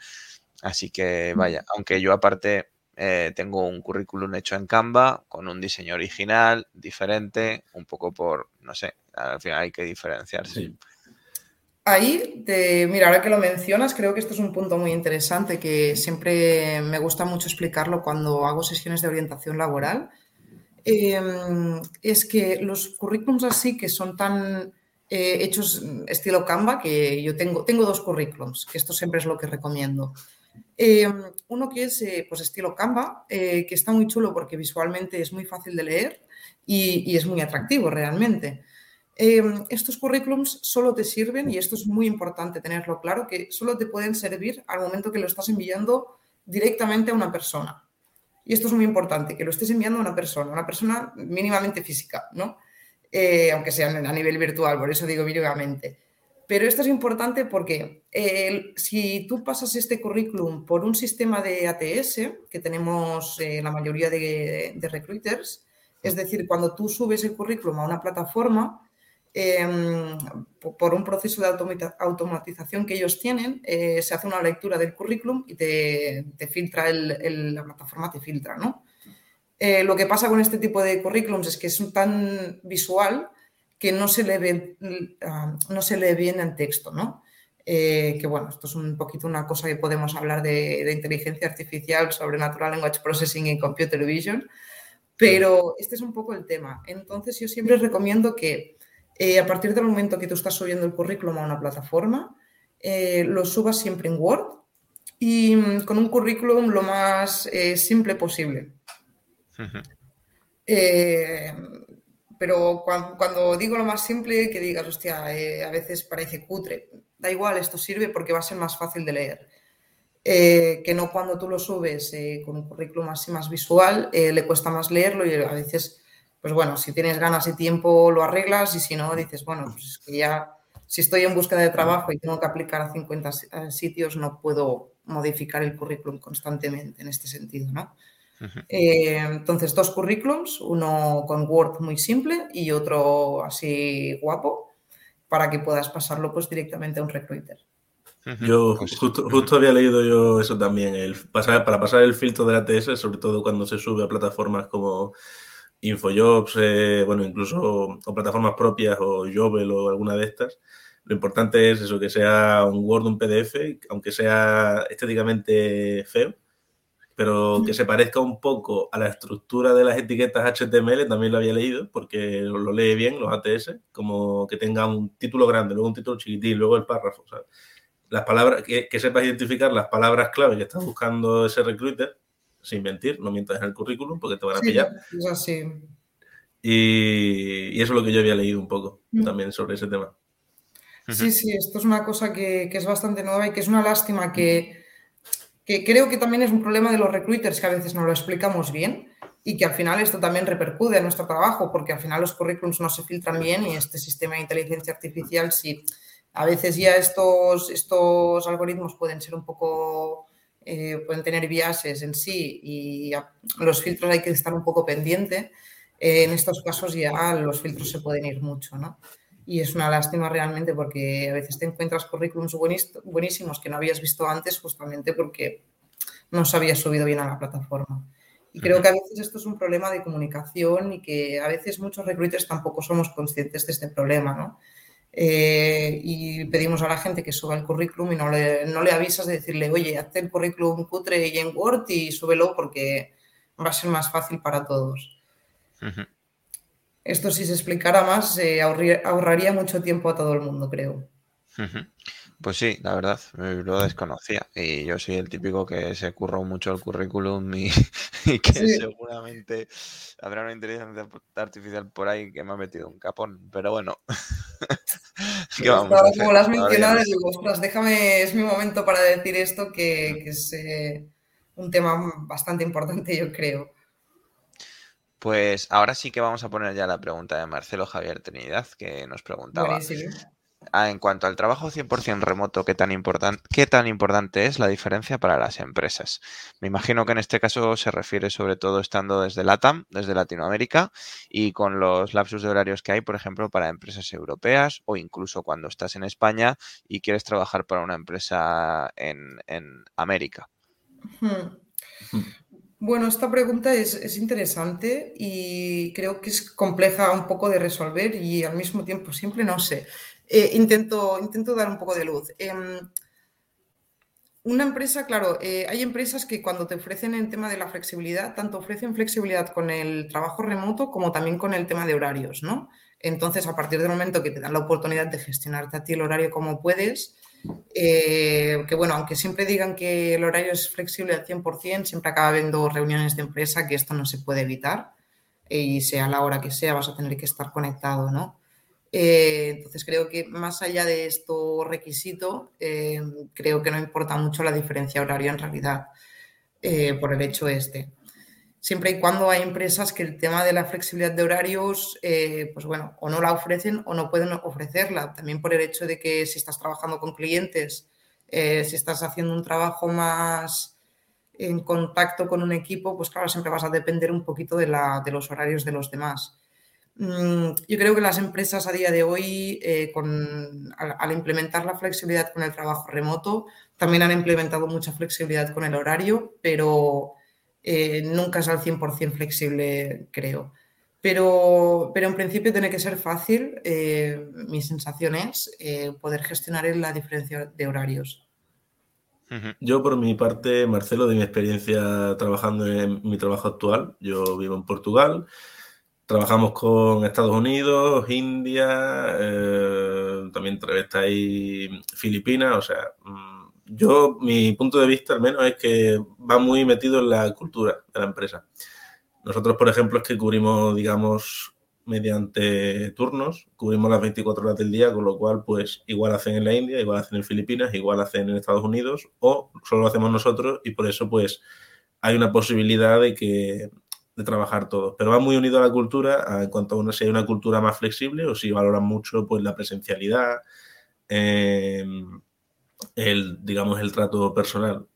Así que vaya, aunque yo aparte eh, tengo un currículum hecho en Canva con un diseño original, diferente, un poco por, no sé, al final hay que diferenciarse. Sí. Ahí, te- mira, ahora que lo mencionas, creo que esto es un punto muy interesante que siempre me gusta mucho explicarlo cuando hago sesiones de orientación laboral. Eh, es que los currículums así que son tan eh, hechos estilo Canva, que yo tengo, tengo dos currículums, que esto siempre es lo que recomiendo. Eh, uno que es eh, pues estilo Canva, eh, que está muy chulo porque visualmente es muy fácil de leer y, y es muy atractivo realmente. Eh, estos currículums solo te sirven, y esto es muy importante tenerlo claro, que solo te pueden servir al momento que lo estás enviando directamente a una persona. Y esto es muy importante, que lo estés enviando a una persona, una persona mínimamente física, ¿no? Eh, aunque sea a nivel virtual, por eso digo mínimamente. Pero esto es importante porque eh, si tú pasas este currículum por un sistema de ATS, que tenemos eh, la mayoría de, recruiters, es decir, cuando tú subes el currículum a una plataforma, eh, por un proceso de automatización que ellos tienen, eh, se hace una lectura del currículum y te, filtra el, la plataforma, te filtra, ¿no? Lo que pasa con este tipo de currículums es que es tan visual que no se le ve, uh, no se lee bien en texto, ¿no? Eh, que bueno, esto es un poquito una cosa que podemos hablar de, de inteligencia artificial sobre Natural Language Processing y Computer Vision, pero este es un poco el tema. Entonces yo siempre recomiendo que eh, a partir del momento que tú estás subiendo el currículum a una plataforma, eh, lo subas siempre en Word y mm, con un currículum lo más simple posible. Pero cuando, digo lo más simple, que digas, hostia, eh, a veces parece cutre. Da igual, esto sirve porque va a ser más fácil de leer. Eh, que no cuando tú lo subes eh, con un currículum así más visual, eh, le cuesta más leerlo y a veces, pues bueno, si tienes ganas y tiempo lo arreglas y si no, dices, bueno, pues es que ya, si estoy en búsqueda de trabajo y tengo que aplicar a 50 si- eh, sitios, no puedo modificar el currículum constantemente en este sentido, ¿no? Eh, entonces, dos currículums, uno con Word muy simple y otro así guapo, para que puedas pasarlo pues directamente a un recruiter. Yo justo, justo había leído yo eso también, el pasar, para pasar el filtro del ATS, sobre todo cuando se sube a plataformas como Infojobs, eh, bueno, incluso o plataformas propias o Jobel o alguna de estas. Lo importante es eso, que sea un Word, un PDF, aunque sea estéticamente feo, pero que se parezca un poco a la estructura de las etiquetas HTML, también lo había leído, porque lo, lee bien los ATS, como que tenga un título grande, luego un título chiquitín, luego el párrafo, ¿sabes? Las palabras, que, que sepas identificar las palabras clave que está buscando ese recruiter, sin mentir, no mientas en el currículum porque te van a Sí, pillar. es así. Y, y eso es lo que yo había leído un poco Mm. también sobre ese tema. Sí, sí, esto es una cosa que, que es bastante nueva y que es una lástima que, que creo que también es un problema de los recruiters que a veces no lo explicamos bien y que al final esto también repercute en nuestro trabajo porque al final los currículums no se filtran bien y este sistema de inteligencia artificial sí a veces ya estos, estos algoritmos pueden ser un poco eh, pueden tener biases en sí y los filtros hay que estar un poco pendiente eh, en estos casos ya los filtros se pueden ir mucho, ¿no? Y es una lástima realmente porque a veces te encuentras currículums buenísimos que no habías visto antes justamente porque no se había subido bien a la plataforma. Y creo que a veces esto es un problema de comunicación y que a veces muchos recruiters tampoco somos conscientes de este problema, ¿no? eh, y pedimos a la gente que suba el currículum y no le, no le avisas de decirle, oye, hazte el currículum cutre y en Word y súbelo porque va a ser más fácil para todos. Esto si se explicara más, ahorraría mucho tiempo a todo el mundo, creo. Pues sí, la verdad, lo desconocía. Y yo soy el típico que se curró mucho el currículum y, que seguramente habrá una inteligencia artificial por ahí que me ha metido un capón. Pero bueno, ¿qué vamos a hacer? Como las mencionado, digo, ostras, déjame, es mi momento para decir esto, que, es eh, un tema bastante importante, yo creo. Pues ahora sí que vamos a poner ya la pregunta de Marcelo Javier Trinidad, que nos preguntaba. Ah, en cuanto al trabajo 100% remoto, ¿qué tan, ¿qué tan importante es la diferencia para las empresas? Me imagino que en este caso se refiere sobre todo estando desde LATAM, desde Latinoamérica, y con los lapsos de horarios que hay, por ejemplo, para empresas europeas o incluso cuando estás en España y quieres trabajar para una empresa en, América. Bueno, esta pregunta es, es, interesante y creo que es compleja un poco de resolver y al mismo tiempo siempre no sé. Eh, intento, intento dar un poco de luz. Em, una empresa, claro, eh, hay empresas que cuando te ofrecen el tema de la flexibilidad, tanto ofrecen flexibilidad con el trabajo remoto como también con el tema de horarios, ¿no? Entonces, a partir del momento que te dan la oportunidad de gestionarte a ti el horario como puedes, eh, que bueno, aunque siempre digan que el horario es flexible al 100%, siempre acaba habiendo reuniones de empresa que esto no se puede evitar y sea la hora que sea, vas a tener que estar conectado, ¿no? Eh, entonces creo que más allá de esto requisito, eh, creo que no importa mucho la diferencia horaria en realidad eh, por el hecho este. Siempre y cuando hay empresas que el tema de la flexibilidad de horarios, pues bueno, o no la ofrecen o no pueden ofrecerla. También por el hecho de que si estás trabajando con clientes, si estás haciendo un trabajo más en contacto con un equipo, pues claro, siempre vas a depender un poquito de los horarios de los demás. Mm, yo creo que las empresas a día de hoy, eh, al, implementar la flexibilidad con el trabajo remoto, también han implementado mucha flexibilidad con el horario, pero eh, nunca es al 100% flexible, creo. Pero, pero en principio tiene que ser fácil, eh, mi sensación es, poder gestionar la diferencia de horarios. Yo por mi parte, Marcelo, de mi experiencia trabajando en mi trabajo actual, yo vivo en Portugal, Trabajamos con Estados Unidos, India, eh, también está ahí Filipinas, o sea, mm, yo, mi punto de vista al menos es que va muy metido en la cultura de la empresa. Nosotros, por ejemplo, es que cubrimos, digamos, mediante turnos, cubrimos las 24 horas del día, con lo cual, pues, igual hacen en la India, igual hacen en Filipinas, igual hacen en Estados Unidos, o solo lo hacemos nosotros, y por eso, pues, hay una posibilidad de que de trabajar todo. Pero va muy unido a la cultura, en cuanto a una, si hay una cultura más flexible o si valoran mucho pues, la presencialidad, em, el, digamos, el trato personal.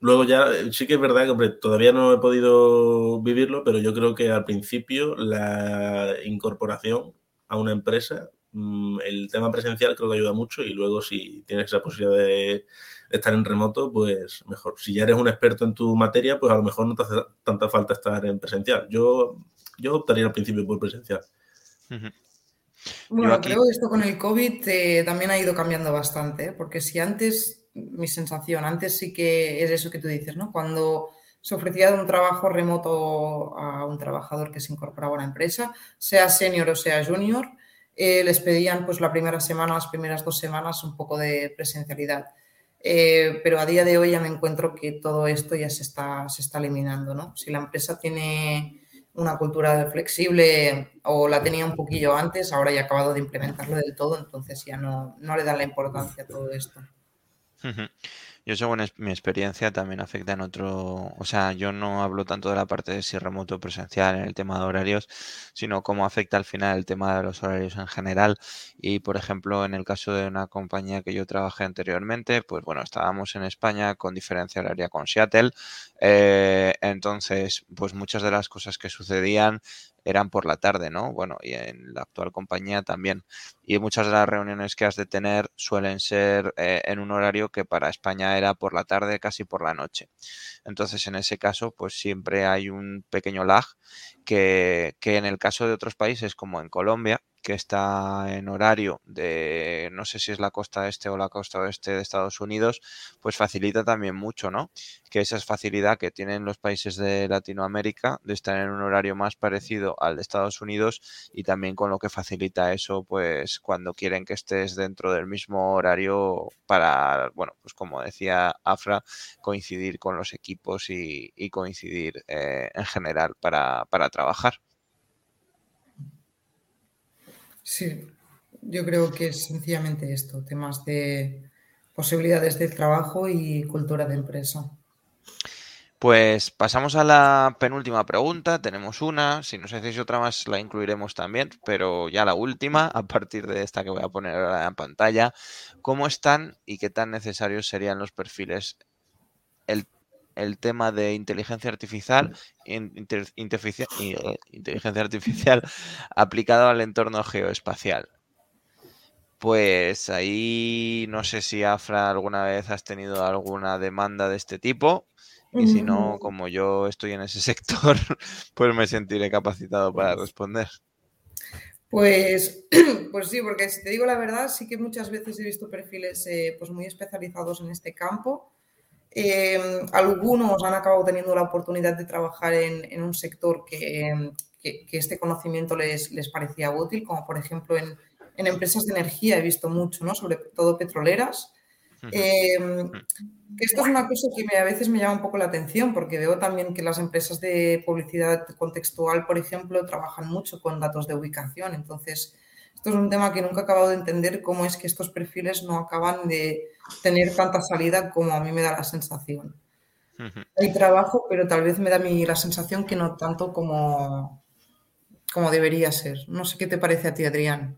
Luego ya eh, sí que es verdad que todavía no he podido vivirlo, pero yo creo que al principio la incorporación a una empresa, mm, el tema presencial creo que ayuda mucho y luego si tienes esa posibilidad de estar en remoto, pues mejor. Si ya eres un experto en tu materia, pues a lo mejor no te hace tanta falta estar en presencial. Yo, yo optaría al principio por presencial. Bueno, creo que esto con el COVID eh, también ha ido cambiando bastante, ¿eh? porque si antes, mi sensación, antes sí que es eso que tú dices, ¿no? Cuando se ofrecía un trabajo remoto a un trabajador que se incorporaba a una empresa, sea senior o sea junior, eh, les pedían pues la primera semana, las primeras dos semanas un poco de presencialidad. Eh, pero a día de hoy ya me encuentro que todo esto ya se está, se está eliminando, ¿no? Si la empresa tiene una cultura flexible o la tenía un poquillo antes, ahora ya ha acabado de implementarlo del todo, entonces ya no, no le dan la importancia a todo esto. Yo según mi experiencia también afecta en otro, o sea, yo no hablo tanto de la parte de si remoto o presencial en el tema de horarios, sino cómo afecta al final el tema de los horarios en general. Y por ejemplo, en el caso de una compañía que yo trabajé anteriormente, pues bueno, estábamos en España con diferencia horaria con Seattle, eh, entonces, pues muchas de las cosas que sucedían eran por la tarde, ¿no? Bueno, y en la actual compañía también. Y muchas de las reuniones que has de tener suelen ser eh, en un horario que para España era por la tarde, casi por la noche. Entonces, en ese caso, pues siempre hay un pequeño lag que, que en el caso de otros países como en Colombia, que está en horario de, no sé si es la costa este o la costa oeste de Estados Unidos, pues facilita también mucho, ¿no? Que esa es facilidad que tienen los países de Latinoamérica de estar en un horario más parecido al de Estados Unidos y también con lo que facilita eso, pues cuando quieren que estés dentro del mismo horario para, bueno, pues como decía Afra, coincidir con los equipos y, coincidir eh, en general para, para trabajar. Sí, yo creo que es sencillamente esto, temas de posibilidades de trabajo y cultura de empresa. Pues pasamos a la penúltima pregunta. Tenemos una. Si nos hacéis otra más, la incluiremos también. Pero ya la última, a partir de esta que voy a poner ahora en pantalla. ¿Cómo están y qué tan necesarios serían los perfiles? El, tema de inteligencia artificial, eh, inteligencia artificial aplicado al entorno geoespacial. Pues ahí no sé si Afra alguna vez has tenido alguna demanda de este tipo y si no, como yo estoy en ese sector, pues me sentiré capacitado para responder. Pues, pues sí, porque si te digo la verdad, sí que muchas veces he visto perfiles eh, pues muy especializados en este campo. Em, algunos han acabado teniendo la oportunidad de trabajar en, un sector que, este conocimiento les, les, parecía útil, como por ejemplo en, en, empresas de energía he visto mucho, ¿no? sobre todo petroleras. Em, esto es una cosa que a veces me llama un poco la atención porque veo también que las empresas de publicidad contextual, por ejemplo, trabajan mucho con datos de ubicación. Entonces, esto es un tema que nunca he acabado de entender cómo es que estos perfiles no acaban de tener tanta salida como a mí me da la sensación. Hay trabajo, pero tal vez me da a mí la sensación que no tanto como, como debería ser. No sé qué te parece a ti, Adrián.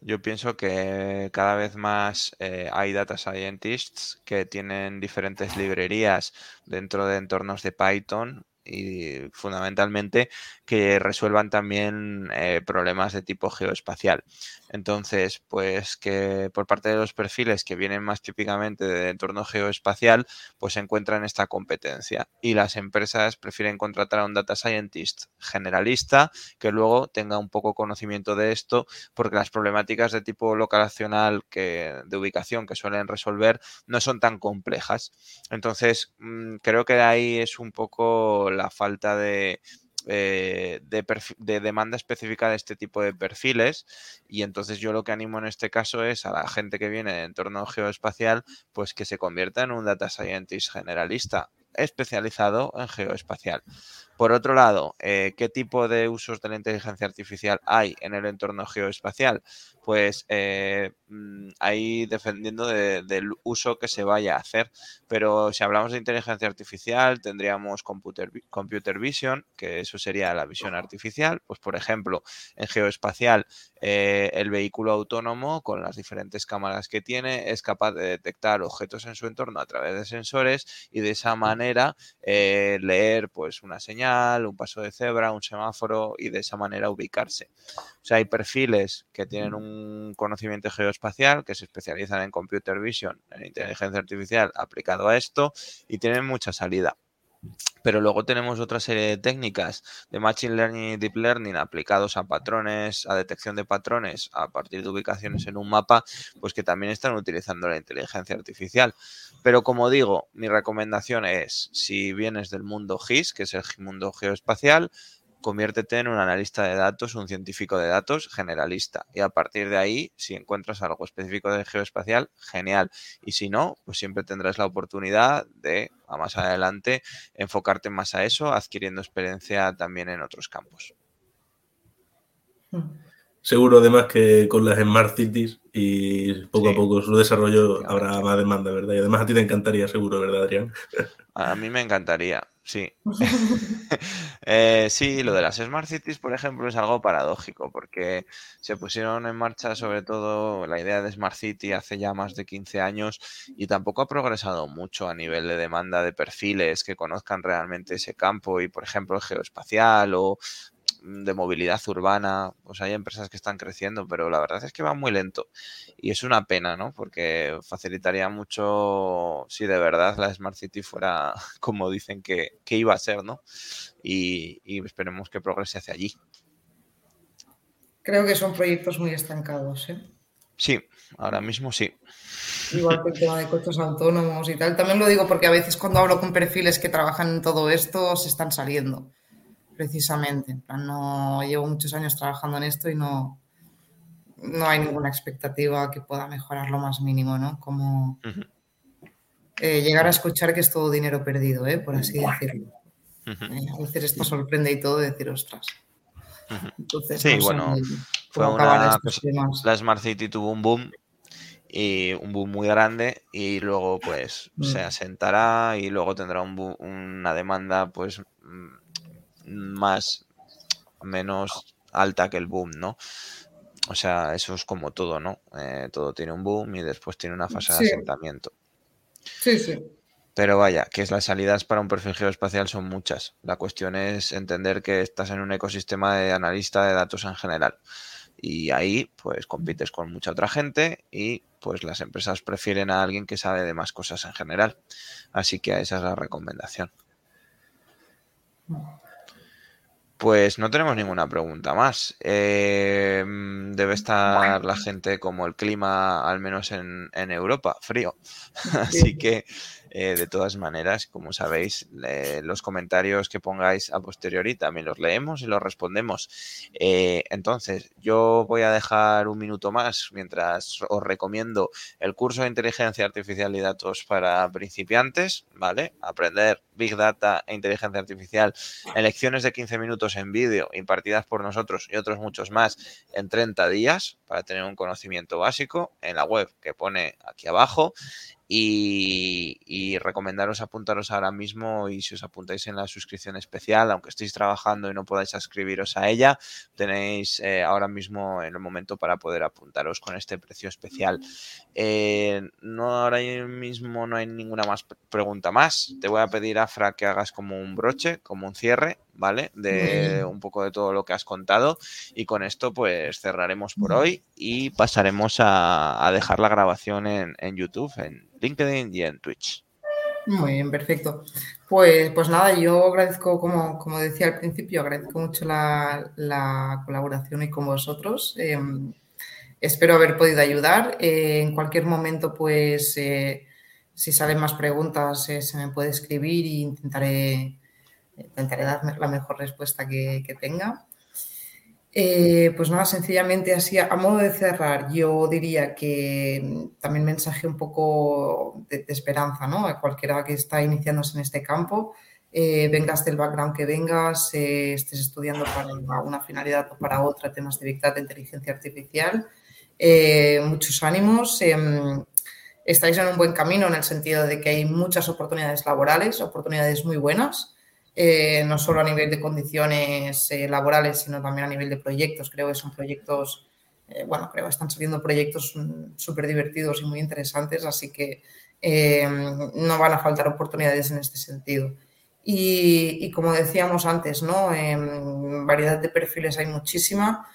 Yo pienso que cada vez más eh, hay data scientists que tienen diferentes librerías dentro de entornos de Python y fundamentalmente que resuelvan también eh, problemas de tipo geoespacial. Entonces, pues que por parte de los perfiles que vienen más típicamente de entorno geoespacial, pues encuentran esta competencia. Y las empresas prefieren contratar a un data scientist generalista que luego tenga un poco conocimiento de esto, porque las problemáticas de tipo localacional que, de ubicación que suelen resolver no son tan complejas. Entonces, mm, creo que ahí es un poco la falta de, eh, de, demanda específica de este tipo de perfiles y entonces yo lo que animo en este caso es a la gente que viene de entorno geoespacial pues que se convierta en un data scientist generalista especializado en geoespacial. Por otro lado, eh, ¿qué tipo de usos de la inteligencia artificial hay en el entorno geoespacial? Pues eh, mm, ahí defendiendo del uso que se vaya a hacer. Pero si hablamos de inteligencia artificial, tendríamos computer, computer vision, que eso sería la visión artificial. Pues por ejemplo, en geoespacial, eh, el vehículo autónomo con las diferentes cámaras que tiene es capaz de detectar objetos en su entorno a través de sensores y de esa manera leer pues una señal un paso de cebra, un semáforo y de esa manera ubicarse. O sea, hay perfiles que tienen un conocimiento geoespacial, que se especializan en computer vision, en inteligencia artificial aplicado a esto y tienen mucha salida. Pero luego tenemos otra serie de técnicas de Machine Learning y Deep Learning aplicados a patrones, a detección de patrones a partir de ubicaciones en un mapa, pues que también están utilizando la inteligencia artificial. Pero como digo, mi recomendación es, si vienes del mundo GIS, que es el mundo geoespacial, conviértete en un analista de datos, un científico de datos generalista. Y a partir de ahí, si encuentras algo específico de geoespacial, genial. Y si no, pues siempre tendrás la oportunidad de, a más adelante, enfocarte más a eso, adquiriendo experiencia también en otros campos. Seguro además que con las Smart Cities y poco a poco su desarrollo habrá más demanda, ¿verdad? Y además a ti te encantaría, seguro, ¿verdad, Adrián? A mí me encantaría, sí. Eh, sí, lo de las Smart Cities, por ejemplo, es algo paradójico porque se pusieron en marcha sobre todo la idea de Smart City hace ya más de 15 años y tampoco ha progresado mucho a nivel de demanda de perfiles que conozcan realmente ese campo y, por ejemplo, el geoespacial o de movilidad urbana, pues hay empresas que están creciendo, pero la verdad es que va muy lento y es una pena, ¿no? Porque facilitaría mucho si de verdad la Smart City fuera como dicen que, iba a ser, ¿no? Y, y esperemos que progrese hacia allí. Creo que son proyectos muy estancados, ¿eh? Sí, ahora mismo sí. Igual que el tema de coches autónomos y tal. También lo digo porque a veces cuando hablo con perfiles que trabajan en todo esto, se están saliendo, precisamente. no llevo muchos años trabajando en esto y no, no hay ninguna expectativa que pueda mejorar lo más mínimo, ¿no? Como eh, llegar a escuchar que es todo dinero perdido, ¿eh? por así decirlo. Eh, a veces esto sorprende y todo decir, ostras. Entonces, sí, bueno, fue una, la Smart City tuvo un boom y un boom muy grande y luego pues se mm. asentará y luego tendrá un una demanda pues mm, más menos alta que el boom, ¿no? O sea, eso es como todo, ¿no? Eh, todo tiene un boom y después tiene una fase de asentamiento. Sí, sí. Pero vaya, que las salidas para un perfil geoespacial son muchas. La cuestión es entender que estás en un ecosistema de analista de datos en general. Y ahí, pues, compites con mucha otra gente y pues las empresas prefieren a alguien que sabe de más cosas en general. Así que esa es la recomendación. Pues no tenemos ninguna pregunta más. Eh, debe estar la gente como el clima, al menos en, en Europa, frío. Así que eh, de todas maneras, como sabéis, los comentarios que pongáis a posteriori también los leemos y los respondemos. Eh, entonces, yo voy a dejar un minuto más mientras os recomiendo el curso de inteligencia artificial y datos para principiantes, ¿vale? Aprender Big Data e inteligencia artificial lecciones de 15 minutos en vídeo impartidas por nosotros y otros muchos más en 30 días para tener un conocimiento básico en la web que pone aquí abajo y, recomendaros apuntaros ahora mismo y si os apuntáis en la suscripción especial, aunque estéis trabajando y no podáis suscribiros a ella, tenéis eh, ahora mismo en el momento para poder apuntaros con este precio especial. Eh, no ahora mismo no hay ninguna más pregunta más. Te voy a pedir, Afra, que hagas como un broche, como un cierre, ¿vale? De un poco de todo lo que has contado y con esto pues cerraremos por hoy y pasaremos a, dejar la grabación en, en YouTube, en LinkedIn y en Twitch. Muy bien, perfecto. Pues, pues nada, yo agradezco, como, como decía al principio, agradezco mucho la, colaboración y con vosotros. Em, espero haber podido ayudar. Eh, en cualquier momento, pues, eh, si salen más preguntas, eh, se me puede escribir e intentaré, intentaré dar la mejor respuesta que, tenga. Eh, pues nada, sencillamente así, a, modo de cerrar, yo diría que también mensaje un poco de, esperanza, ¿no? A cualquiera que está iniciándose en este campo, eh, vengas del background que vengas, eh, estés estudiando para una finalidad o para otra, temas de Big Data, inteligencia artificial, muchos ánimos. Em, estáis en un buen camino en el sentido de que hay muchas oportunidades laborales, oportunidades muy buenas. Eh, no solo a nivel de condiciones eh, laborales, sino también a nivel de proyectos. Creo que son proyectos, eh, bueno, creo que están saliendo proyectos mm, súper divertidos y muy interesantes, así que no van a faltar oportunidades en este sentido. Y, como decíamos antes, ¿no? En variedad de perfiles hay muchísima,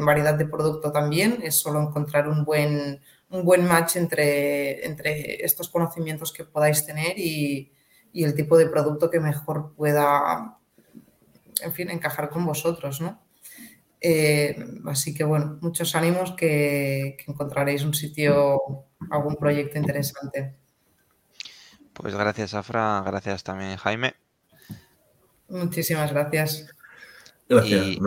variedad de producto también, es solo encontrar un buen, un buen match entre, entre estos conocimientos que podáis tener y, y el tipo de producto que mejor pueda, en fin, encajar con vosotros, ¿no? Eh, así que bueno, muchos ánimos que, encontraréis un sitio, algún proyecto interesante. Pues gracias, Afra, gracias también, Jaime. Muchísimas gracias. Gracias, y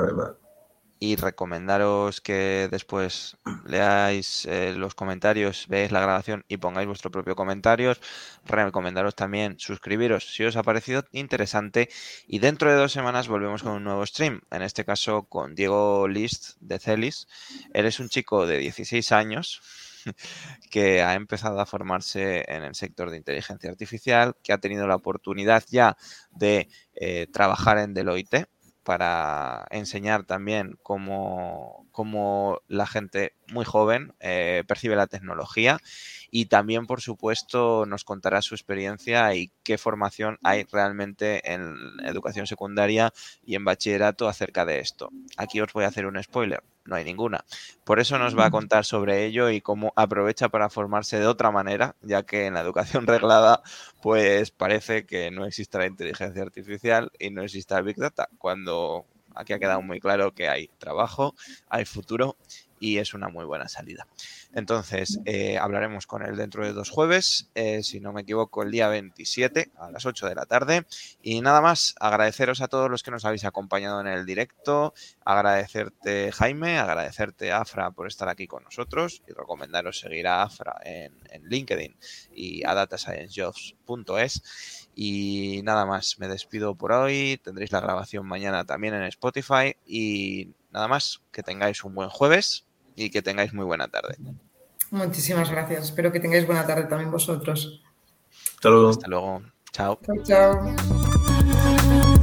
recomendaros que después leáis eh, los comentarios, veáis la grabación y pongáis vuestro propio comentarios. Recomendaros también suscribiros si os ha parecido interesante. Y dentro de dos semanas volvemos con un nuevo stream. En este caso con Diego List de Celis. Eres un chico de 16 años que ha empezado a formarse en el sector de inteligencia artificial, que ha tenido la oportunidad ya de eh, trabajar en Deloitte para enseñar también cómo, cómo la gente muy joven eh, percibe la tecnología y también, por supuesto, nos contará su experiencia y qué formación hay realmente en educación secundaria y en bachillerato acerca de esto. Aquí os voy a hacer un spoiler, no hay ninguna. Por eso nos va a contar sobre ello y cómo aprovecha para formarse de otra manera, ya que en la educación reglada, pues parece que no existe la inteligencia artificial y no existe el Big Data, cuando aquí ha quedado muy claro que hay trabajo, hay futuro y es una muy buena salida. Entonces, eh, hablaremos con él dentro de dos jueves, eh, si no me equivoco, el día 27 a las 8 de la tarde. Y nada más, agradeceros a todos los que nos habéis acompañado en el directo, agradecerte Jaime, agradecerte Afra por estar aquí con nosotros y recomendaros seguir a Afra en, LinkedIn y a datasciencejobs.es. Y nada más, me despido por hoy, tendréis la grabación mañana también en Spotify y nada más, que tengáis un buen jueves y que tengáis muy buena tarde. Muchísimas gracias. Espero que tengáis buena tarde también vosotros. Hasta luego. Hasta luego. Chao. Chao. chao.